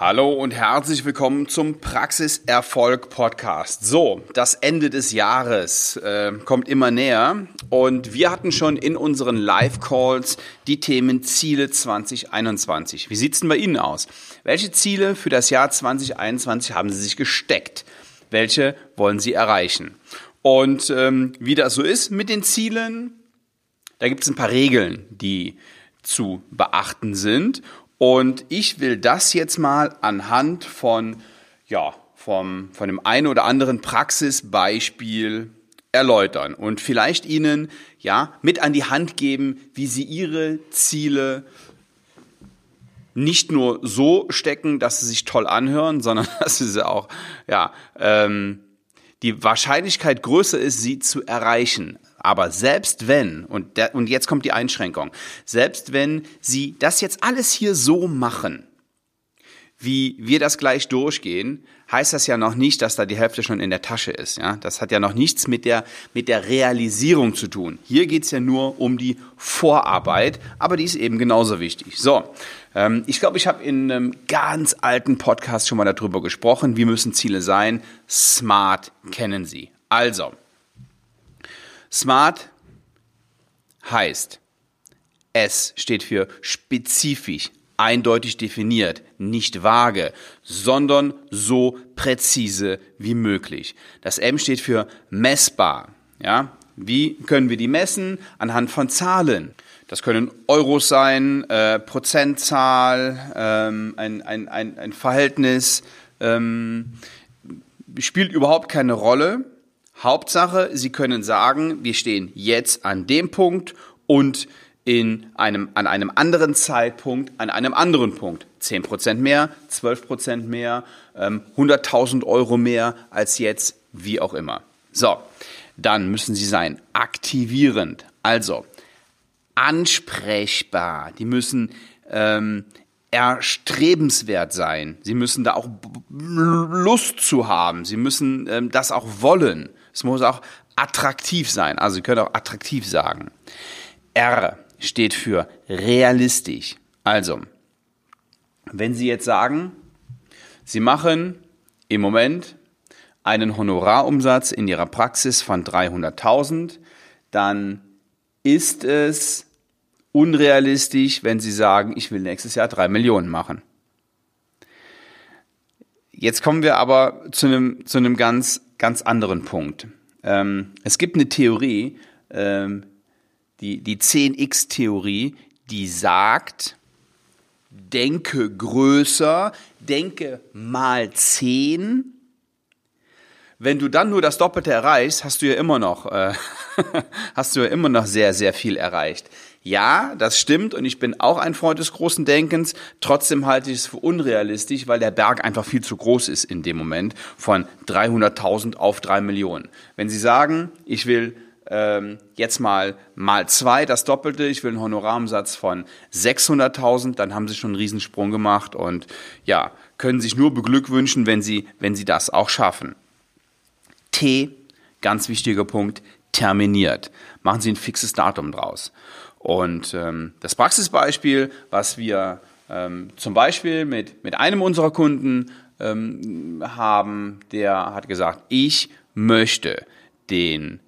Hallo und herzlich willkommen zum Praxiserfolg Podcast. So, das Ende des Jahres äh, kommt immer näher und wir hatten schon in unseren Live-Calls die Themen Ziele 2021. Wie sieht's denn bei Ihnen aus? Welche Ziele für das Jahr 2021 haben Sie sich gesteckt? Welche wollen Sie erreichen? Und ähm, wie das so ist mit den Zielen, da gibt es ein paar Regeln, die zu beachten sind. Und ich will das jetzt mal anhand von, ja, vom, von dem einen oder anderen Praxisbeispiel erläutern und vielleicht Ihnen, ja, mit an die Hand geben, wie Sie Ihre Ziele nicht nur so stecken, dass sie sich toll anhören, sondern dass sie auch, ja, ähm, die Wahrscheinlichkeit größer ist, sie zu erreichen. Aber selbst wenn, und, der, und jetzt kommt die Einschränkung, selbst wenn Sie das jetzt alles hier so machen, wie wir das gleich durchgehen, heißt das ja noch nicht, dass da die Hälfte schon in der Tasche ist. Ja? Das hat ja noch nichts mit der, mit der Realisierung zu tun. Hier geht's ja nur um die Vorarbeit, aber die ist eben genauso wichtig. So, ähm, ich glaube, ich habe in einem ganz alten Podcast schon mal darüber gesprochen, wie müssen Ziele sein. Smart kennen Sie. Also, Smart heißt, S steht für spezifisch, eindeutig definiert, nicht vage, sondern so präzise wie möglich. Das M steht für messbar. Ja? Wie können wir die messen? Anhand von Zahlen. Das können Euros sein, äh, Prozentzahl, ähm, ein, ein, ein, ein Verhältnis. Ähm, spielt überhaupt keine Rolle. Hauptsache, Sie können sagen, wir stehen jetzt an dem Punkt und in einem, an einem anderen Zeitpunkt, an einem anderen Punkt. 10% mehr, 12% mehr, ähm, 100.000 Euro mehr als jetzt, wie auch immer. So, dann müssen Sie sein aktivierend, also ansprechbar. Die müssen ähm, erstrebenswert sein. Sie müssen da auch Lust zu haben. Sie müssen ähm, das auch wollen. Es muss auch attraktiv sein. Also Sie können auch attraktiv sagen. R steht für realistisch. Also, wenn Sie jetzt sagen, Sie machen im Moment einen Honorarumsatz in Ihrer Praxis von 300.000, dann ist es unrealistisch, wenn Sie sagen, ich will nächstes Jahr drei Millionen machen. Jetzt kommen wir aber zu einem, zu einem ganz, ganz anderen Punkt. Ähm, es gibt eine Theorie, ähm, die, die 10x-Theorie, die sagt, denke größer, denke mal 10. Wenn du dann nur das Doppelte erreichst, hast du ja immer noch, äh, hast du ja immer noch sehr, sehr viel erreicht. Ja, das stimmt und ich bin auch ein Freund des großen Denkens. Trotzdem halte ich es für unrealistisch, weil der Berg einfach viel zu groß ist in dem Moment von 300.000 auf 3 Millionen. Wenn Sie sagen, ich will ähm, jetzt mal mal zwei, das Doppelte, ich will einen Honorarumsatz von 600.000, dann haben Sie schon einen Riesensprung gemacht und ja, können sich nur beglückwünschen, wenn Sie, wenn Sie das auch schaffen. T, ganz wichtiger Punkt, terminiert. Machen Sie ein fixes Datum draus. Und ähm, das Praxisbeispiel, was wir ähm, zum Beispiel mit, mit einem unserer Kunden ähm, haben, der hat gesagt, ich möchte den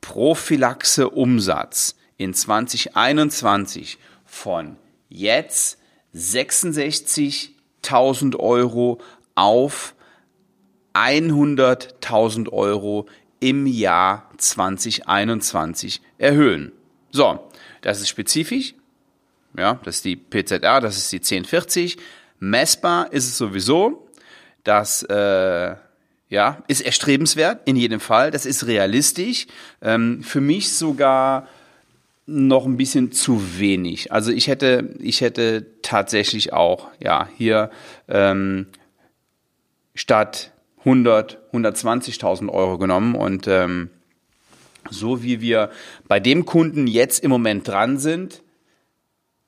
Prophylaxe-Umsatz in 2021 von jetzt 66.000 Euro auf 100.000 Euro im Jahr 2021 erhöhen. So, das ist spezifisch. Ja, das ist die PZR, das ist die 1040. Messbar ist es sowieso. Das äh, ja, ist erstrebenswert in jedem Fall. Das ist realistisch. Ähm, für mich sogar noch ein bisschen zu wenig. Also ich hätte, ich hätte tatsächlich auch, ja, hier ähm, statt 100, 120.000 Euro genommen und ähm, so wie wir bei dem Kunden jetzt im Moment dran sind,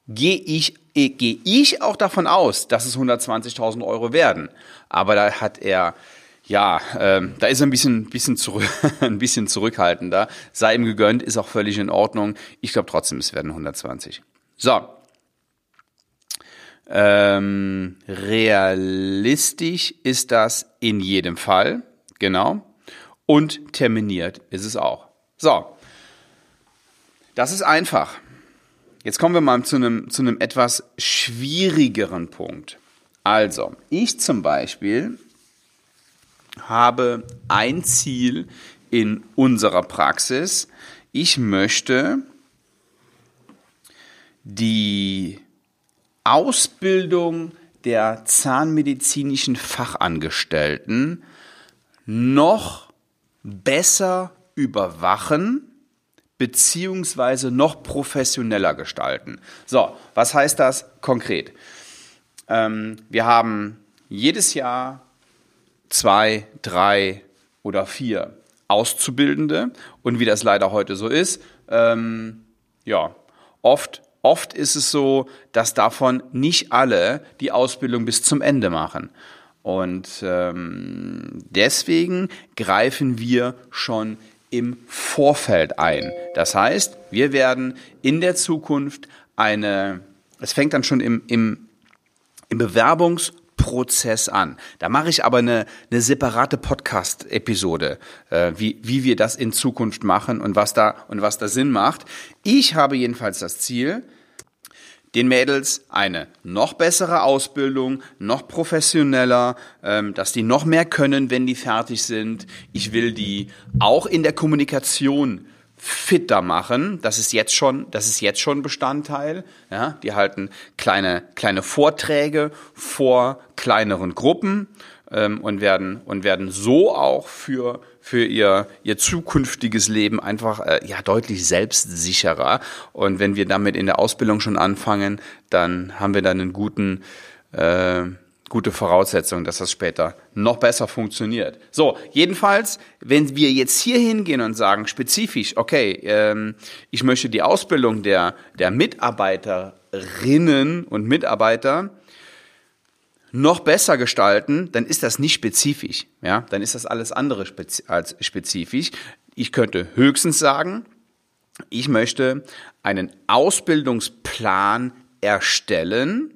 gehe ich, äh, gehe ich auch davon aus, dass es 120.000 Euro werden. Aber da hat er, ja, ähm, da ist er ein bisschen, bisschen, zurück, ein bisschen zurückhaltender. Sei ihm gegönnt, ist auch völlig in Ordnung. Ich glaube trotzdem, es werden 120. So. Ähm, realistisch ist das in jedem Fall, genau. Und terminiert ist es auch. So, das ist einfach. Jetzt kommen wir mal zu einem, zu einem etwas schwierigeren Punkt. Also, ich zum Beispiel habe ein Ziel in unserer Praxis. Ich möchte die Ausbildung der zahnmedizinischen Fachangestellten noch besser überwachen beziehungsweise noch professioneller gestalten. So, was heißt das konkret? Ähm, wir haben jedes Jahr zwei, drei oder vier Auszubildende und wie das leider heute so ist, ähm, ja, oft Oft ist es so, dass davon nicht alle die Ausbildung bis zum Ende machen. Und ähm, deswegen greifen wir schon im Vorfeld ein. Das heißt, wir werden in der Zukunft eine, es fängt dann schon im, im, im Bewerbungs- Prozess an. Da mache ich aber eine, eine separate Podcast-Episode, äh, wie, wie wir das in Zukunft machen und was da und was da Sinn macht. Ich habe jedenfalls das Ziel, den Mädels eine noch bessere Ausbildung, noch professioneller, ähm, dass die noch mehr können, wenn die fertig sind. Ich will die auch in der Kommunikation fitter machen. Das ist jetzt schon, das ist jetzt schon Bestandteil. Ja, die halten kleine, kleine Vorträge vor kleineren Gruppen ähm, und werden, und werden so auch für, für ihr, ihr zukünftiges Leben einfach äh, ja deutlich selbstsicherer. Und wenn wir damit in der Ausbildung schon anfangen, dann haben wir dann einen guten äh, gute Voraussetzung, dass das später noch besser funktioniert. So, jedenfalls, wenn wir jetzt hier hingehen und sagen, spezifisch, okay, ähm, ich möchte die Ausbildung der, der Mitarbeiterinnen und Mitarbeiter noch besser gestalten, dann ist das nicht spezifisch. Ja, dann ist das alles andere spezi als spezifisch. Ich könnte höchstens sagen, ich möchte einen Ausbildungsplan erstellen,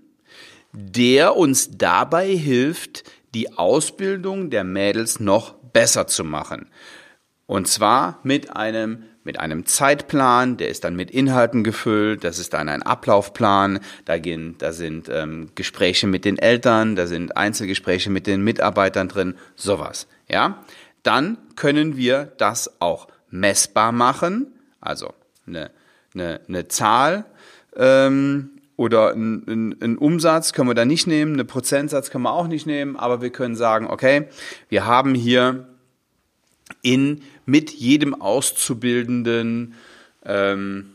der uns dabei hilft, die Ausbildung der Mädels noch besser zu machen. Und zwar mit einem, mit einem Zeitplan, der ist dann mit Inhalten gefüllt, das ist dann ein Ablaufplan, da, gehen, da sind ähm, Gespräche mit den Eltern, da sind Einzelgespräche mit den Mitarbeitern drin, sowas. Ja? Dann können wir das auch messbar machen, also eine, eine, eine Zahl, ähm, oder einen Umsatz können wir da nicht nehmen, einen Prozentsatz können wir auch nicht nehmen, aber wir können sagen, okay, wir haben hier in mit jedem Auszubildenden ähm,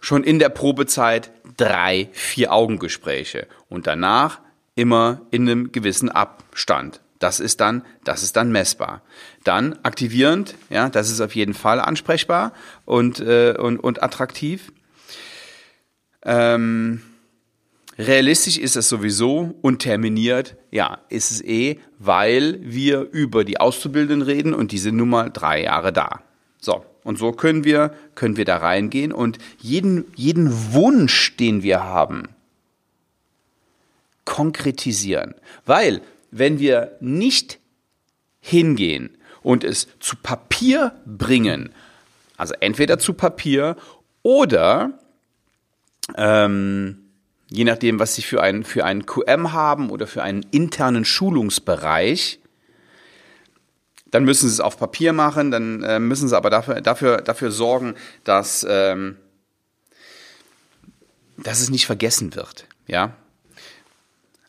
schon in der Probezeit drei, vier Augengespräche und danach immer in einem gewissen Abstand. Das ist dann, das ist dann messbar. Dann aktivierend, ja, das ist auf jeden Fall ansprechbar und, äh, und, und attraktiv. Ähm, realistisch ist es sowieso und terminiert, ja, ist es eh, weil wir über die Auszubildenden reden und die sind nun mal drei Jahre da. So. Und so können wir, können wir da reingehen und jeden, jeden Wunsch, den wir haben, konkretisieren. Weil, wenn wir nicht hingehen und es zu Papier bringen, also entweder zu Papier oder ähm, je nachdem, was sie für einen, für einen QM haben oder für einen internen Schulungsbereich, dann müssen sie es auf Papier machen, dann äh, müssen sie aber dafür, dafür, dafür sorgen, dass, ähm, dass es nicht vergessen wird. Ja,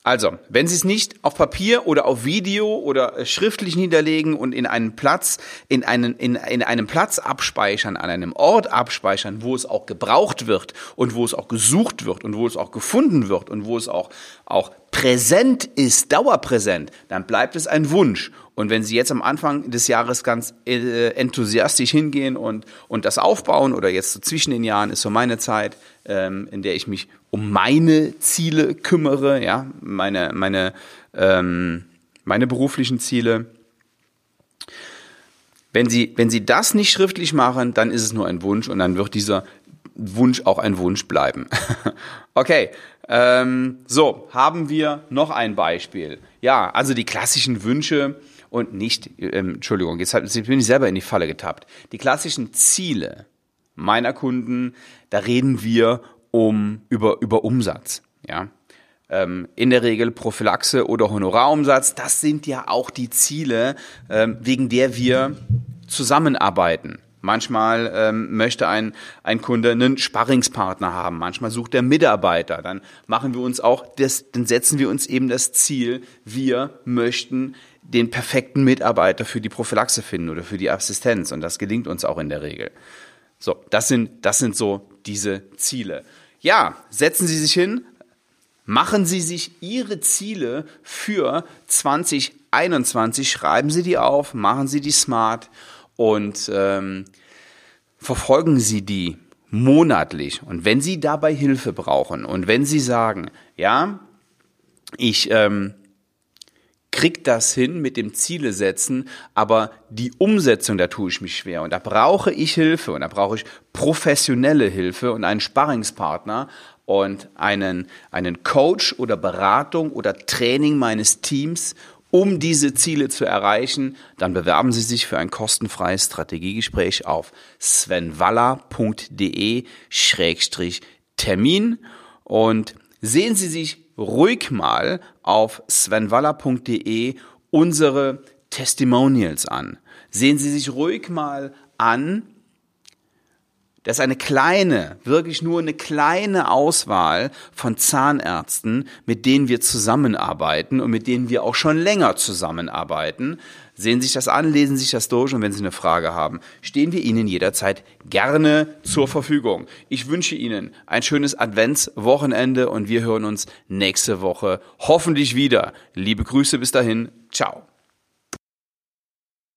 also, wenn Sie es nicht auf Papier oder auf Video oder äh, schriftlich niederlegen und in einen Platz, in einen, in, in einem Platz abspeichern, an einem Ort abspeichern, wo es auch gebraucht wird und wo es auch gesucht wird und wo es auch gefunden wird und wo es auch, auch präsent ist, dauerpräsent, dann bleibt es ein Wunsch. Und wenn Sie jetzt am Anfang des Jahres ganz äh, enthusiastisch hingehen und, und das aufbauen oder jetzt so zwischen den Jahren ist so meine Zeit, ähm, in der ich mich um meine Ziele kümmere, ja, meine, meine, ähm, meine beruflichen Ziele. Wenn Sie, wenn Sie das nicht schriftlich machen, dann ist es nur ein Wunsch und dann wird dieser Wunsch auch ein Wunsch bleiben. okay, ähm, so, haben wir noch ein Beispiel. Ja, also die klassischen Wünsche und nicht, ähm, Entschuldigung, jetzt, jetzt bin ich selber in die Falle getappt. Die klassischen Ziele meiner Kunden, da reden wir um, über, über Umsatz. Ja, ähm, in der Regel Prophylaxe oder Honorarumsatz. Das sind ja auch die Ziele, ähm, wegen der wir zusammenarbeiten. Manchmal ähm, möchte ein, ein Kunde einen Sparringspartner haben, manchmal sucht er Mitarbeiter. Dann machen wir uns auch das, dann setzen wir uns eben das Ziel, wir möchten den perfekten Mitarbeiter für die Prophylaxe finden oder für die Assistenz. Und das gelingt uns auch in der Regel. So, das sind, das sind so diese Ziele. Ja, setzen Sie sich hin, machen Sie sich Ihre Ziele für 2021, schreiben Sie die auf, machen Sie die smart und ähm, verfolgen Sie die monatlich. Und wenn Sie dabei Hilfe brauchen und wenn Sie sagen, ja, ich ähm, krieg das hin mit dem Ziele setzen, aber die Umsetzung, da tue ich mich schwer. Und da brauche ich Hilfe und da brauche ich professionelle Hilfe und einen Sparringspartner und einen, einen Coach oder Beratung oder Training meines Teams, um diese Ziele zu erreichen, dann bewerben Sie sich für ein kostenfreies Strategiegespräch auf svenwaller.de-termin und sehen Sie sich ruhig mal auf svenwaller.de unsere Testimonials an. Sehen Sie sich ruhig mal an, das ist eine kleine, wirklich nur eine kleine Auswahl von Zahnärzten, mit denen wir zusammenarbeiten und mit denen wir auch schon länger zusammenarbeiten. Sehen Sie sich das an, lesen Sie sich das durch und wenn Sie eine Frage haben, stehen wir Ihnen jederzeit gerne zur Verfügung. Ich wünsche Ihnen ein schönes Adventswochenende und wir hören uns nächste Woche hoffentlich wieder. Liebe Grüße bis dahin. Ciao.